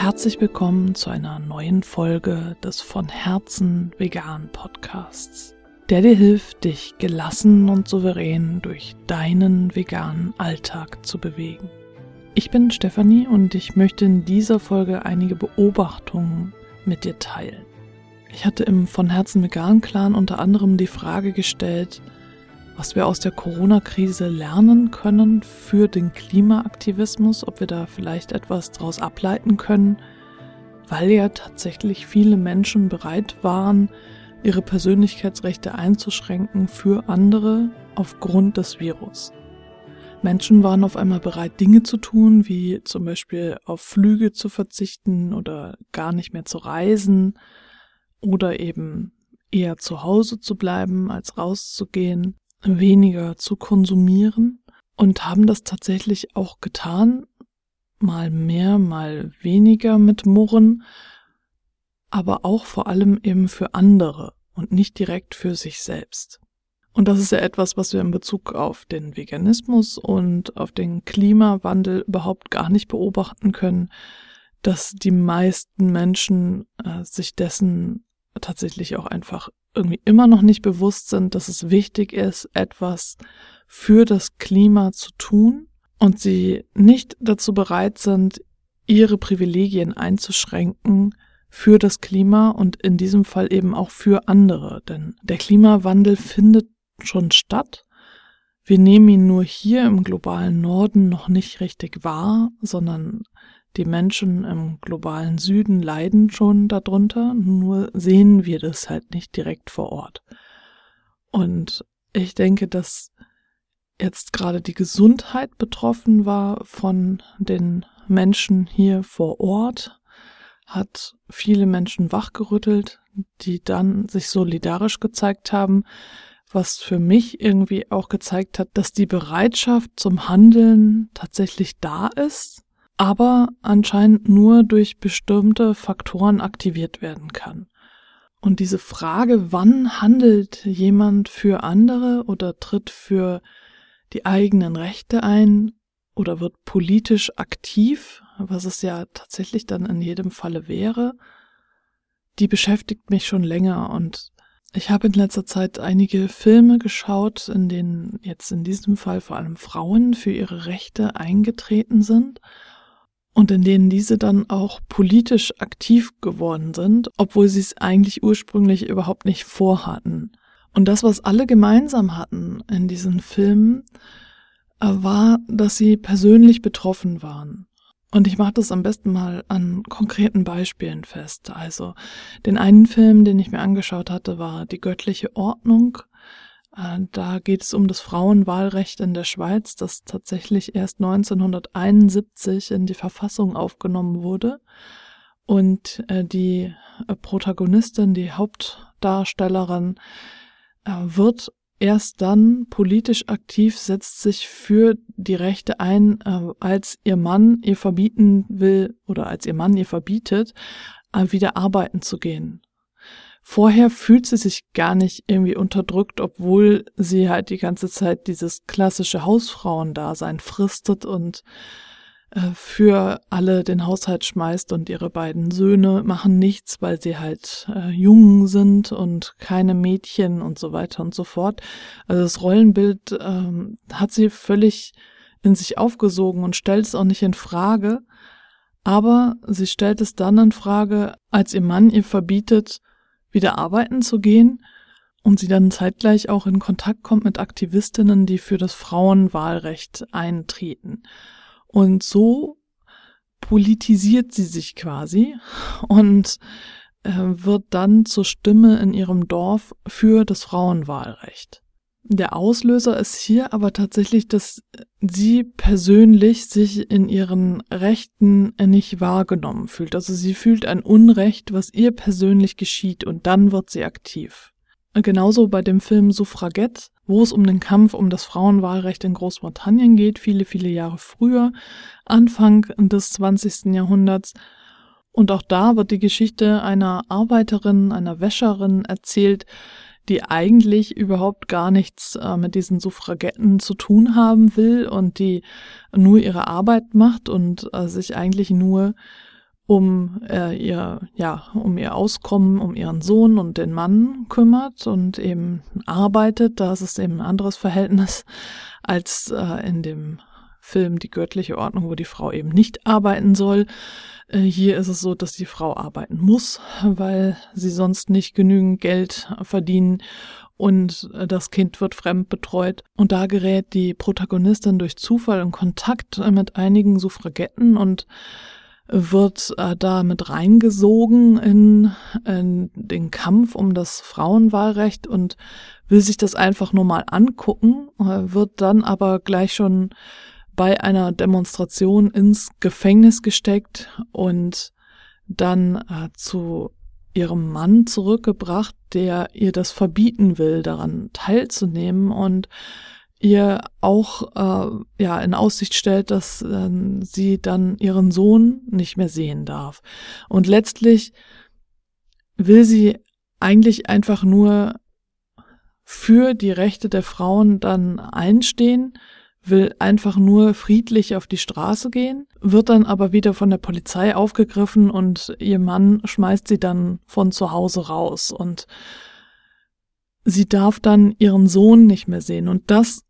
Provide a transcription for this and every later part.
Herzlich willkommen zu einer neuen Folge des von Herzen vegan Podcasts, der dir hilft, dich gelassen und souverän durch deinen veganen Alltag zu bewegen. Ich bin Stefanie und ich möchte in dieser Folge einige Beobachtungen mit dir teilen. Ich hatte im von Herzen vegan Clan unter anderem die Frage gestellt, was wir aus der Corona-Krise lernen können für den Klimaaktivismus, ob wir da vielleicht etwas daraus ableiten können, weil ja tatsächlich viele Menschen bereit waren, ihre Persönlichkeitsrechte einzuschränken für andere aufgrund des Virus. Menschen waren auf einmal bereit, Dinge zu tun, wie zum Beispiel auf Flüge zu verzichten oder gar nicht mehr zu reisen oder eben eher zu Hause zu bleiben, als rauszugehen weniger zu konsumieren und haben das tatsächlich auch getan, mal mehr, mal weniger mit Murren, aber auch vor allem eben für andere und nicht direkt für sich selbst. Und das ist ja etwas, was wir in Bezug auf den Veganismus und auf den Klimawandel überhaupt gar nicht beobachten können, dass die meisten Menschen äh, sich dessen tatsächlich auch einfach irgendwie immer noch nicht bewusst sind, dass es wichtig ist, etwas für das Klima zu tun und sie nicht dazu bereit sind, ihre Privilegien einzuschränken für das Klima und in diesem Fall eben auch für andere. Denn der Klimawandel findet schon statt. Wir nehmen ihn nur hier im globalen Norden noch nicht richtig wahr, sondern die Menschen im globalen Süden leiden schon darunter, nur sehen wir das halt nicht direkt vor Ort. Und ich denke, dass jetzt gerade die Gesundheit betroffen war von den Menschen hier vor Ort, hat viele Menschen wachgerüttelt, die dann sich solidarisch gezeigt haben, was für mich irgendwie auch gezeigt hat, dass die Bereitschaft zum Handeln tatsächlich da ist aber anscheinend nur durch bestimmte Faktoren aktiviert werden kann. Und diese Frage, wann handelt jemand für andere oder tritt für die eigenen Rechte ein oder wird politisch aktiv, was es ja tatsächlich dann in jedem Falle wäre, die beschäftigt mich schon länger und ich habe in letzter Zeit einige Filme geschaut, in denen jetzt in diesem Fall vor allem Frauen für ihre Rechte eingetreten sind und in denen diese dann auch politisch aktiv geworden sind, obwohl sie es eigentlich ursprünglich überhaupt nicht vorhatten. Und das, was alle gemeinsam hatten in diesen Filmen, äh, war, dass sie persönlich betroffen waren. Und ich mache das am besten mal an konkreten Beispielen fest. Also den einen Film, den ich mir angeschaut hatte, war Die göttliche Ordnung. Äh, da geht es um das Frauenwahlrecht in der Schweiz, das tatsächlich erst 1971 in die Verfassung aufgenommen wurde. Und äh, die äh, Protagonistin, die Hauptdarstellerin, wird erst dann politisch aktiv, setzt sich für die Rechte ein, als ihr Mann ihr verbieten will oder als ihr Mann ihr verbietet, wieder arbeiten zu gehen. Vorher fühlt sie sich gar nicht irgendwie unterdrückt, obwohl sie halt die ganze Zeit dieses klassische Hausfrauendasein fristet und äh, für alle den Haushalt schmeißt und ihre beiden Söhne machen nichts, weil sie halt äh, jung sind und keine Mädchen und so weiter und so fort. Also das Rollenbild ähm, hat sie völlig in sich aufgesogen und stellt es auch nicht in Frage. Aber sie stellt es dann in Frage, als ihr Mann ihr verbietet, wieder arbeiten zu gehen und sie dann zeitgleich auch in Kontakt kommt mit Aktivistinnen, die für das Frauenwahlrecht eintreten. Und so politisiert sie sich quasi und äh, wird dann zur Stimme in ihrem Dorf für das Frauenwahlrecht. Der Auslöser ist hier aber tatsächlich, dass sie persönlich sich in ihren Rechten nicht wahrgenommen fühlt. Also sie fühlt ein Unrecht, was ihr persönlich geschieht und dann wird sie aktiv. Genauso bei dem Film Suffragette, wo es um den Kampf um das Frauenwahlrecht in Großbritannien geht, viele, viele Jahre früher, Anfang des 20. Jahrhunderts. Und auch da wird die Geschichte einer Arbeiterin, einer Wäscherin erzählt, die eigentlich überhaupt gar nichts äh, mit diesen Suffragetten zu tun haben will und die nur ihre Arbeit macht und äh, sich eigentlich nur um äh, ihr, ja, um ihr Auskommen, um ihren Sohn und den Mann kümmert und eben arbeitet. Da ist es eben ein anderes Verhältnis als äh, in dem Film Die göttliche Ordnung, wo die Frau eben nicht arbeiten soll. Äh, hier ist es so, dass die Frau arbeiten muss, weil sie sonst nicht genügend Geld verdienen und äh, das Kind wird fremd betreut. Und da gerät die Protagonistin durch Zufall in Kontakt mit einigen Suffragetten und wird äh, da mit reingesogen in, in den Kampf um das Frauenwahlrecht und will sich das einfach nur mal angucken, äh, wird dann aber gleich schon bei einer Demonstration ins Gefängnis gesteckt und dann äh, zu ihrem Mann zurückgebracht, der ihr das verbieten will, daran teilzunehmen und ihr auch äh, ja in Aussicht stellt, dass äh, sie dann ihren Sohn nicht mehr sehen darf. Und letztlich will sie eigentlich einfach nur für die Rechte der Frauen dann einstehen, will einfach nur friedlich auf die Straße gehen, wird dann aber wieder von der Polizei aufgegriffen und ihr Mann schmeißt sie dann von zu Hause raus und sie darf dann ihren Sohn nicht mehr sehen und das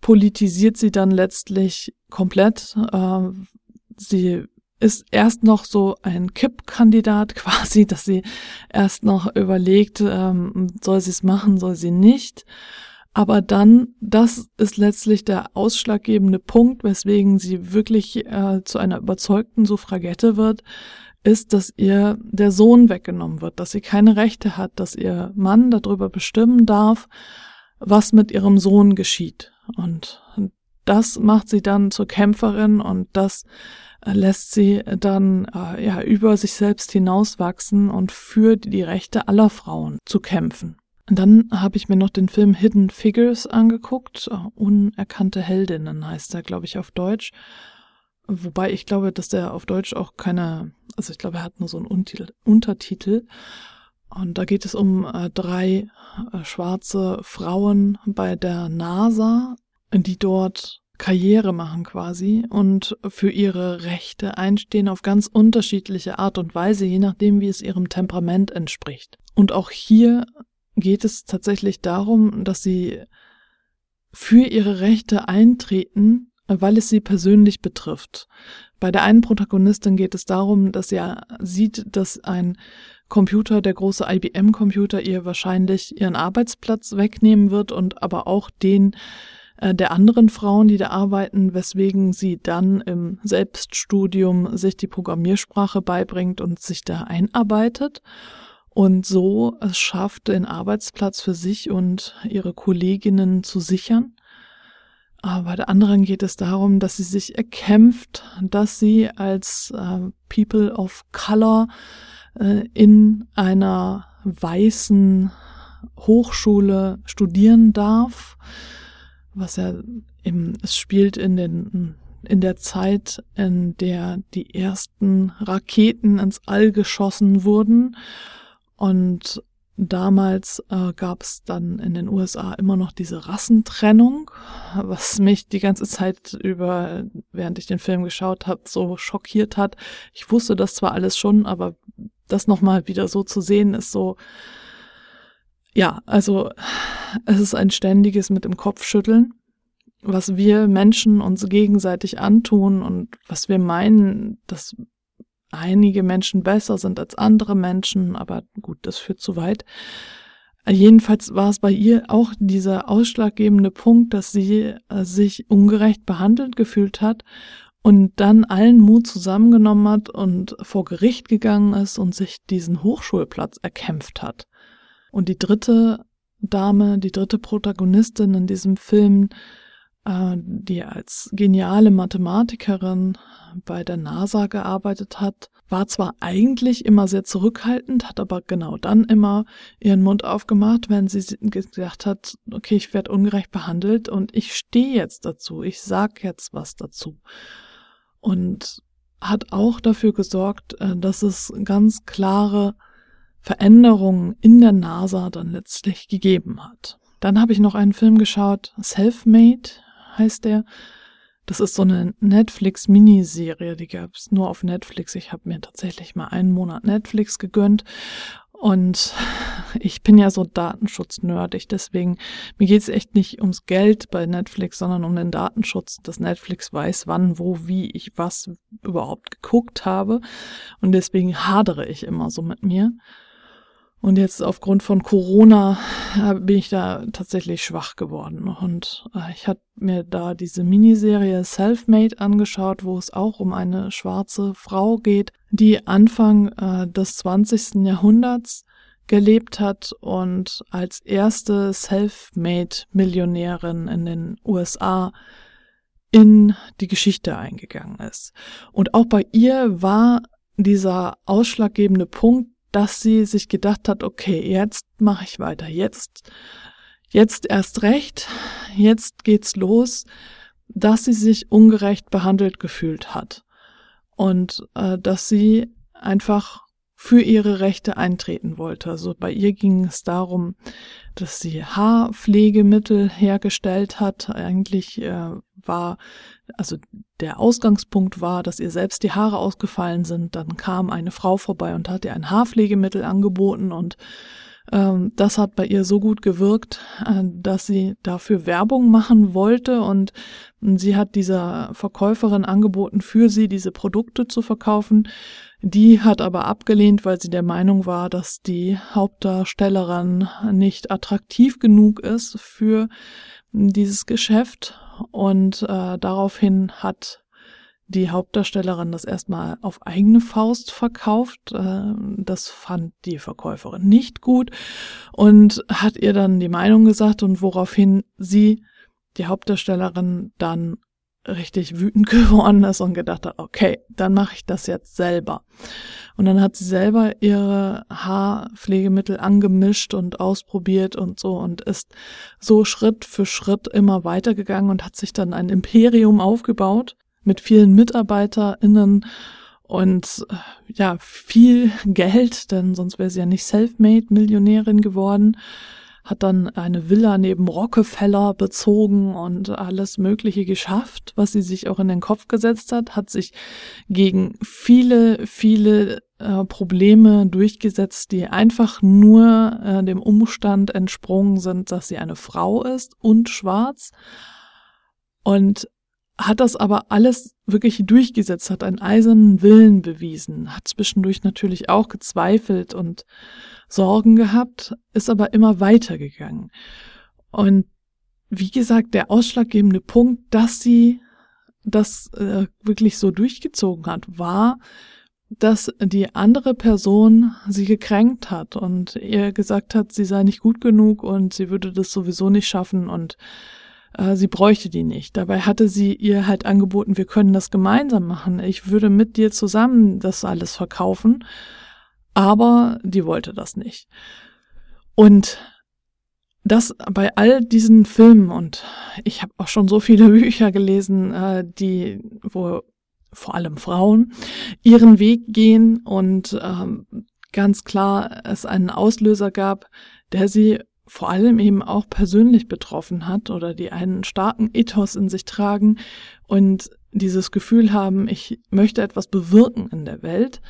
politisiert sie dann letztlich komplett. Äh, sie ist erst noch so ein Kippkandidat quasi, dass sie erst noch überlegt, ähm, soll sie es machen, soll sie nicht. Aber dann, das ist letztlich der ausschlaggebende Punkt, weswegen sie wirklich äh, zu einer überzeugten Suffragette wird, ist, dass ihr der Sohn weggenommen wird, dass sie keine Rechte hat, dass ihr Mann darüber bestimmen darf, was mit ihrem Sohn geschieht. Und das macht sie dann zur Kämpferin und das äh, lässt sie dann äh, ja über sich selbst hinauswachsen und für die Rechte aller Frauen zu kämpfen. Und dann habe ich mir noch den Film Hidden Figures angeguckt. Unerkannte Heldinnen heißt er, glaube ich, auf Deutsch. Wobei ich glaube, dass der auf Deutsch auch keine, also ich glaube, er hat nur so einen Untertitel. Untertitel. Und da geht es um äh, drei äh, schwarze Frauen bei der NASA, die dort Karriere machen quasi und für ihre Rechte einstehen auf ganz unterschiedliche Art und Weise, je nachdem, wie es ihrem Temperament entspricht. Und auch hier geht es tatsächlich darum, dass sie für ihre Rechte eintreten, weil es sie persönlich betrifft. Bei der einen Protagonistin geht es darum, dass sie sieht, dass ein Computer, der große IBM-Computer, ihr wahrscheinlich ihren Arbeitsplatz wegnehmen wird und aber auch den äh, der anderen Frauen, die da arbeiten, weswegen sie dann im Selbststudium sich die Programmiersprache beibringt und sich da einarbeitet und so es schafft, den Arbeitsplatz für sich und ihre Kolleginnen zu sichern. Aber bei der anderen geht es darum, dass sie sich erkämpft, dass sie als äh, People of Color äh, in einer weißen Hochschule studieren darf, was ja im, es spielt in den in der Zeit, in der die ersten Raketen ins All geschossen wurden und damals äh, gab es dann in den USA immer noch diese Rassentrennung, was mich die ganze Zeit über, während ich den Film geschaut habe, so schockiert hat. Ich wusste das zwar alles schon, aber das nochmal wieder so zu sehen, ist so, ja, also es ist ein ständiges mit dem Kopf schütteln, was wir Menschen uns gegenseitig antun und was wir meinen, dass einige Menschen besser sind als andere Menschen, aber gut, das führt zu weit. Jedenfalls war es bei ihr auch dieser ausschlaggebende Punkt, dass sie äh, sich ungerecht behandelt gefühlt hat und dann allen Mut zusammengenommen hat und vor Gericht gegangen ist und sich diesen Hochschulplatz erkämpft hat. Und die dritte Dame, die dritte Protagonistin in diesem Film, die als geniale Mathematikerin bei der NASA gearbeitet hat, war zwar eigentlich immer sehr zurückhaltend, hat aber genau dann immer ihren Mund aufgemacht, wenn sie gedacht hat, okay, ich werde ungerecht behandelt und ich stehe jetzt dazu, ich sag jetzt was dazu und hat auch dafür gesorgt, äh, dass es ganz klare Veränderungen in der NASA dann letztlich gegeben hat. Dann habe ich noch einen Film geschaut, Selfmade heißt der. Das ist so eine Netflix-Miniserie, die gab es nur auf Netflix. Ich habe mir tatsächlich mal einen Monat Netflix gegönnt und ich bin ja so datenschutznerdig, deswegen mir geht's echt nicht ums Geld bei Netflix, sondern um den Datenschutz, dass Netflix weiß, wann, wo, wie ich was überhaupt geguckt habe. Und deswegen hadere ich immer so mit mir. Und jetzt aufgrund von Corona äh, bin ich da tatsächlich schwach geworden. Und äh, ich habe mir da diese Miniserie Selfmade angeschaut, wo es auch um eine schwarze Frau geht, die Anfang äh, des 20. Jahrhunderts gelebt hat und als erste Selfmade-Millionärin in den USA in die Geschichte eingegangen ist. Und auch bei ihr war dieser ausschlaggebende Punkt, dass sie sich gedacht hat, okay, jetzt mache ich weiter, jetzt, jetzt erst recht, jetzt geht's los, dass sie sich ungerecht behandelt gefühlt hat und äh, dass sie einfach für ihre Rechte eintreten wollte. Also bei ihr ging es darum, dass sie Haarpflegemittel hergestellt hat. Eigentlich äh, war, also der Ausgangspunkt war, dass ihr selbst die Haare ausgefallen sind. Dann kam eine Frau vorbei und hat ihr ein Haarpflegemittel angeboten und ähm, das hat bei ihr so gut gewirkt, äh, dass sie dafür Werbung machen wollte und sie hat dieser Verkäuferin angeboten, für sie diese Produkte zu verkaufen. Die hat aber abgelehnt, weil sie der Meinung war, dass die Hauptdarstellerin nicht attraktiv genug ist für dieses Geschäft und äh, daraufhin hat die Hauptdarstellerin das erstmal auf eigene Faust verkauft. Äh, das fand die Verkäuferin nicht gut und hat ihr dann die Meinung gesagt und woraufhin sie, die Hauptdarstellerin, dann richtig wütend geworden ist und gedacht hat, okay, dann mache ich das jetzt selber. Und dann hat sie selber ihre Haarpflegemittel angemischt und ausprobiert und so und ist so Schritt für Schritt immer weitergegangen und hat sich dann ein Imperium aufgebaut mit vielen MitarbeiterInnen und äh, ja, viel Geld, denn sonst wäre sie ja nicht self-made Millionärin geworden hat dann eine Villa neben Rockefeller bezogen und alles Mögliche geschafft, was sie sich auch in den Kopf gesetzt hat, hat sich gegen viele, viele äh, Probleme durchgesetzt, die einfach nur äh, dem Umstand entsprungen sind, dass sie eine Frau ist und schwarz. Und hat das aber alles wirklich durchgesetzt, hat einen eisernen Willen bewiesen, hat zwischendurch natürlich auch gezweifelt und Sorgen gehabt, ist aber immer weitergegangen. Und wie gesagt, der ausschlaggebende Punkt, dass sie das äh, wirklich so durchgezogen hat, war, dass die andere Person sie gekränkt hat und ihr gesagt hat, sie sei nicht gut genug und sie würde das sowieso nicht schaffen und äh, sie bräuchte die nicht. Dabei hatte sie ihr halt angeboten, wir können das gemeinsam machen. Ich würde mit dir zusammen das alles verkaufen aber die wollte das nicht. Und das bei all diesen Filmen und ich habe auch schon so viele Bücher gelesen, äh, die, wo vor allem Frauen ihren Weg gehen und ähm, ganz klar es einen Auslöser gab, der sie vor allem eben auch persönlich betroffen hat oder die einen starken Ethos in sich tragen und dieses Gefühl haben, ich möchte etwas bewirken in der Welt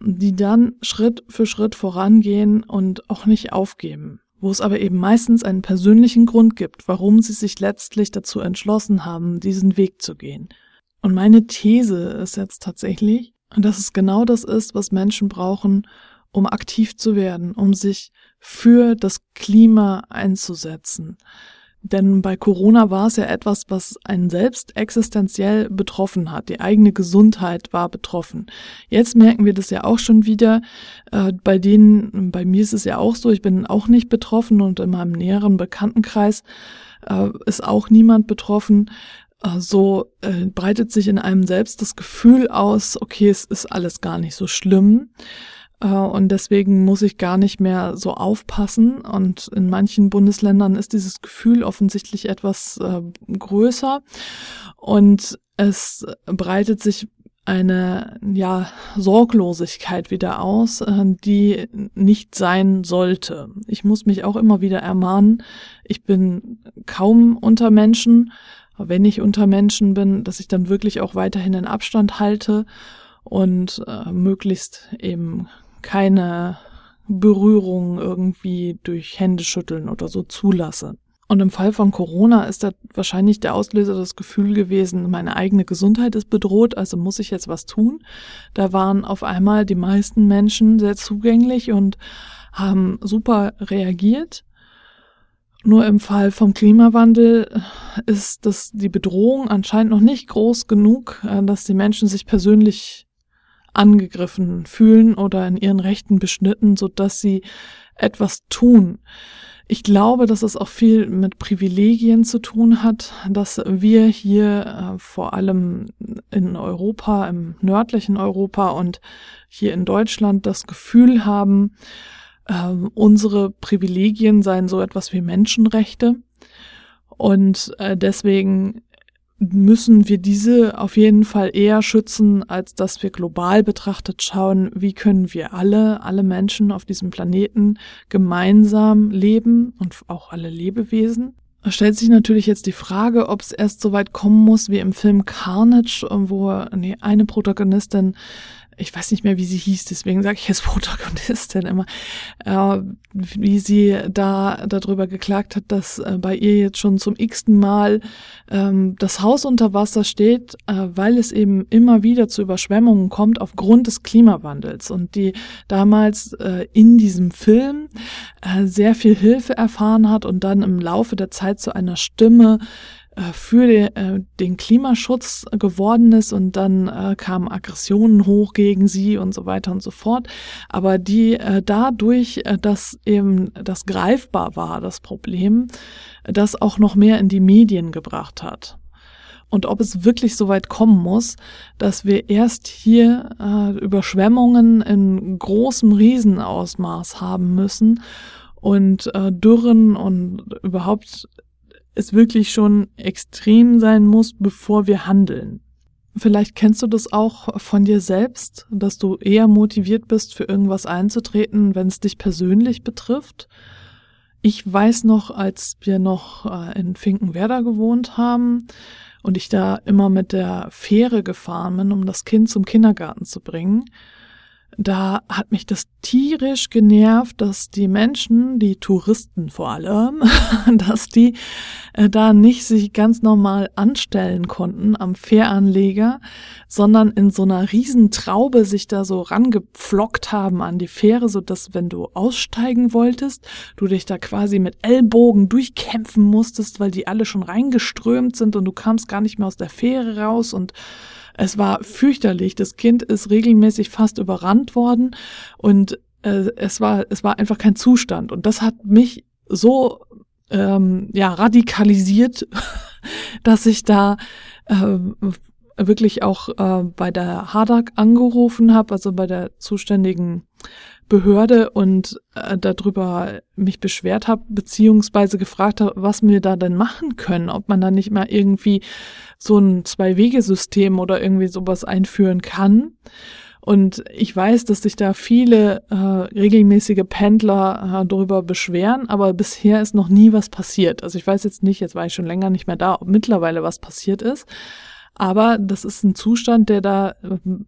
die dann Schritt für Schritt vorangehen und auch nicht aufgeben, wo es aber eben meistens einen persönlichen Grund gibt, warum sie sich letztlich dazu entschlossen haben, diesen Weg zu gehen. Und meine These ist jetzt tatsächlich, dass es genau das ist, was Menschen brauchen, um aktiv zu werden, um sich für das Klima einzusetzen. Denn bei Corona war es ja etwas, was einen selbst existenziell betroffen hat. Die eigene Gesundheit war betroffen. Jetzt merken wir das ja auch schon wieder. Äh, bei denen, bei mir ist es ja auch so, ich bin auch nicht betroffen und in meinem näheren Bekanntenkreis äh, ist auch niemand betroffen. Äh, so breitet sich in einem selbst das Gefühl aus, okay, es ist alles gar nicht so schlimm. Äh, und deswegen muss ich gar nicht mehr so aufpassen. Und in manchen Bundesländern ist dieses Gefühl offensichtlich etwas äh, größer. Und es breitet sich eine ja Sorglosigkeit wieder aus, äh, die nicht sein sollte. Ich muss mich auch immer wieder ermahnen. Ich bin kaum unter Menschen wenn ich unter Menschen bin, dass ich dann wirklich auch weiterhin den Abstand halte und äh, möglichst eben keine Berührung irgendwie durch Händeschütteln oder so zulasse. Und im Fall von Corona ist da wahrscheinlich der Auslöser das Gefühl gewesen, meine eigene Gesundheit ist bedroht, also muss ich jetzt was tun. Da waren auf einmal die meisten Menschen sehr zugänglich und haben super reagiert. Nur im Fall vom Klimawandel ist das die Bedrohung anscheinend noch nicht groß genug, äh, dass die Menschen sich persönlich angegriffen fühlen oder in ihren Rechten beschnitten, so dass sie etwas tun. Ich glaube, dass es auch viel mit Privilegien zu tun hat, dass wir hier äh, vor allem in Europa, im nördlichen Europa und hier in Deutschland das Gefühl haben, äh, unsere Privilegien seien so etwas wie Menschenrechte. Und äh, deswegen müssen wir diese auf jeden Fall eher schützen, als dass wir global betrachtet schauen, wie können wir alle, alle Menschen auf diesem Planeten gemeinsam leben und auch alle Lebewesen. Da stellt sich natürlich jetzt die Frage, ob es erst so weit kommen muss wie im Film Carnage, wo eine Protagonistin ich weiß nicht mehr, wie sie hieß, deswegen sage ich jetzt Protagonistin immer, äh, wie sie da darüber geklagt hat, dass äh, bei ihr jetzt schon zum x-ten Mal ähm, das Haus unter Wasser steht, äh, weil es eben immer wieder zu Überschwemmungen kommt aufgrund des Klimawandels. Und die damals äh, in diesem Film äh, sehr viel Hilfe erfahren hat und dann im Laufe der Zeit zu einer Stimme für den, äh, den Klimaschutz geworden ist und dann äh, kamen Aggressionen hoch gegen sie und so weiter und so fort. Aber die äh, dadurch, äh, dass eben das greifbar war, das Problem, das auch noch mehr in die Medien gebracht hat. Und ob es wirklich so weit kommen muss, dass wir erst hier äh, Überschwemmungen in großem Riesenausmaß haben müssen und äh, Dürren und überhaupt es wirklich schon extrem sein muss, bevor wir handeln. Vielleicht kennst du das auch von dir selbst, dass du eher motiviert bist, für irgendwas einzutreten, wenn es dich persönlich betrifft. Ich weiß noch, als wir noch äh, in Finkenwerder gewohnt haben und ich da immer mit der Fähre gefahren bin, um das Kind zum Kindergarten zu bringen, da hat mich das tierisch genervt, dass die Menschen, die Touristen vor allem, dass die äh, da nicht sich ganz normal anstellen konnten am Fähranleger, sondern in so einer Riesentraube sich da so rangepflockt haben an die Fähre, so dass wenn du aussteigen wolltest, du dich da quasi mit Ellbogen durchkämpfen musstest, weil die alle schon reingeströmt sind und du kamst gar nicht mehr aus der Fähre raus und es war fürchterlich. Das Kind ist regelmäßig fast überrannt worden und äh, es war es war einfach kein Zustand und das hat mich so ähm, ja radikalisiert, dass ich da äh, wirklich auch äh, bei der Hadak angerufen habe, also bei der zuständigen Behörde und äh, darüber mich beschwert habe, beziehungsweise gefragt habe, was wir da denn machen können, ob man da nicht mal irgendwie so ein Zwei-Wege-System oder irgendwie sowas einführen kann. Und ich weiß, dass sich da viele äh, regelmäßige Pendler äh, darüber beschweren, aber bisher ist noch nie was passiert. Also ich weiß jetzt nicht, jetzt war ich schon länger nicht mehr da, ob mittlerweile was passiert ist. Aber das ist ein Zustand, der da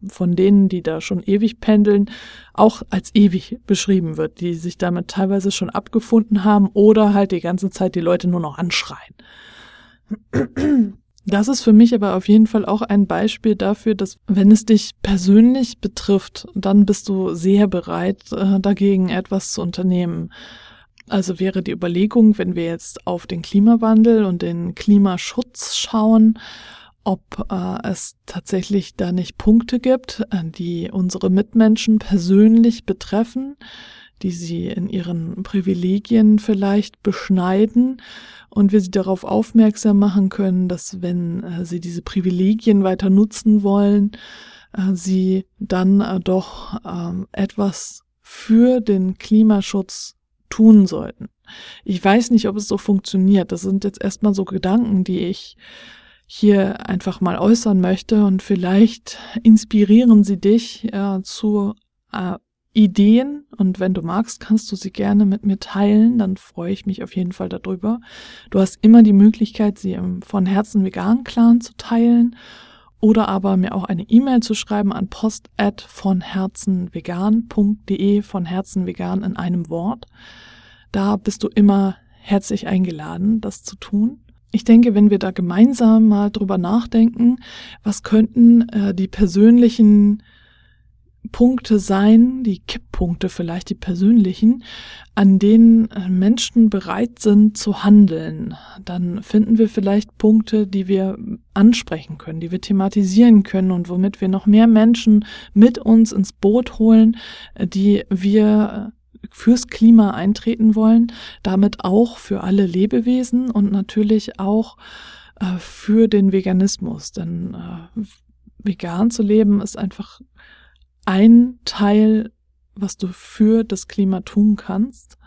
von denen, die da schon ewig pendeln, auch als ewig beschrieben wird, die sich damit teilweise schon abgefunden haben oder halt die ganze Zeit die Leute nur noch anschreien. Das ist für mich aber auf jeden Fall auch ein Beispiel dafür, dass wenn es dich persönlich betrifft, dann bist du sehr bereit, äh, dagegen etwas zu unternehmen. Also wäre die Überlegung, wenn wir jetzt auf den Klimawandel und den Klimaschutz schauen, ob äh, es tatsächlich da nicht Punkte gibt, äh, die unsere Mitmenschen persönlich betreffen, die sie in ihren Privilegien vielleicht beschneiden und wir sie darauf aufmerksam machen können, dass wenn äh, sie diese Privilegien weiter nutzen wollen, äh, sie dann äh, doch ähm, etwas für den Klimaschutz tun sollten. Ich weiß nicht, ob es so funktioniert. Das sind jetzt erstmal so Gedanken, die ich hier einfach mal äußern möchte und vielleicht inspirieren sie dich äh, zu äh, Ideen und wenn du magst, kannst du sie gerne mit mir teilen, dann freue ich mich auf jeden Fall darüber. Du hast immer die Möglichkeit, sie im von Herzen vegan Clan zu teilen oder aber mir auch eine E-Mail zu schreiben an post at von herzenvegan.de von Herzen vegan in einem Wort. Da bist du immer herzlich eingeladen, das zu tun. Ich denke, wenn wir da gemeinsam mal drüber nachdenken, was könnten äh, die persönlichen Punkte sein, die Kipppunkte vielleicht, die persönlichen, an denen äh, Menschen bereit sind zu handeln, dann finden wir vielleicht Punkte, die wir ansprechen können, die wir thematisieren können und womit wir noch mehr Menschen mit uns ins Boot holen, äh, die wir fürs Klima eintreten wollen, damit auch für alle Lebewesen und natürlich auch äh, für den Veganismus. Denn äh, vegan zu leben ist einfach ein Teil, was du für das Klima tun kannst.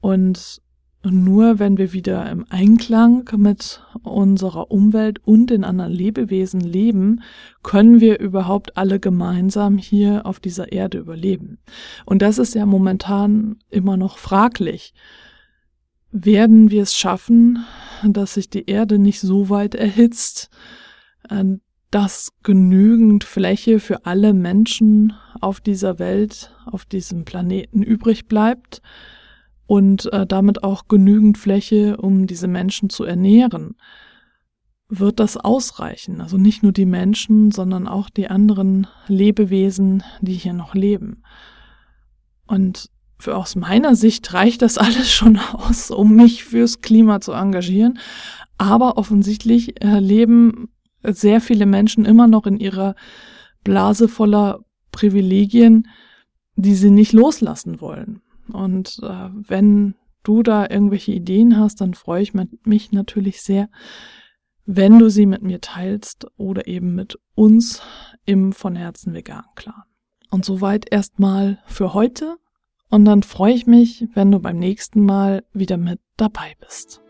Und nur wenn wir wieder im Einklang mit unserer Umwelt und den anderen Lebewesen leben, können wir überhaupt alle gemeinsam hier auf dieser Erde überleben. Und das ist ja momentan immer noch fraglich. Werden wir es schaffen, dass sich die Erde nicht so weit erhitzt, äh, dass genügend Fläche für alle Menschen auf dieser Welt, auf diesem Planeten übrig bleibt und äh, damit auch genügend Fläche, um diese Menschen zu ernähren. Wird das ausreichen? Also nicht nur die Menschen, sondern auch die anderen Lebewesen, die hier noch leben. Und für aus meiner Sicht reicht das alles schon aus, um mich fürs Klima zu engagieren. Aber offensichtlich äh, leben sehr viele Menschen immer noch in ihrer Blase voller Privilegien, die sie nicht loslassen wollen. Und äh, wenn du da irgendwelche Ideen hast, dann freue ich mich natürlich sehr, wenn du sie mit mir teilst oder eben mit uns im von Herzen vegan Clan. Und soweit erstmal für heute. Und dann freue ich mich, wenn du beim nächsten Mal wieder mit dabei bist.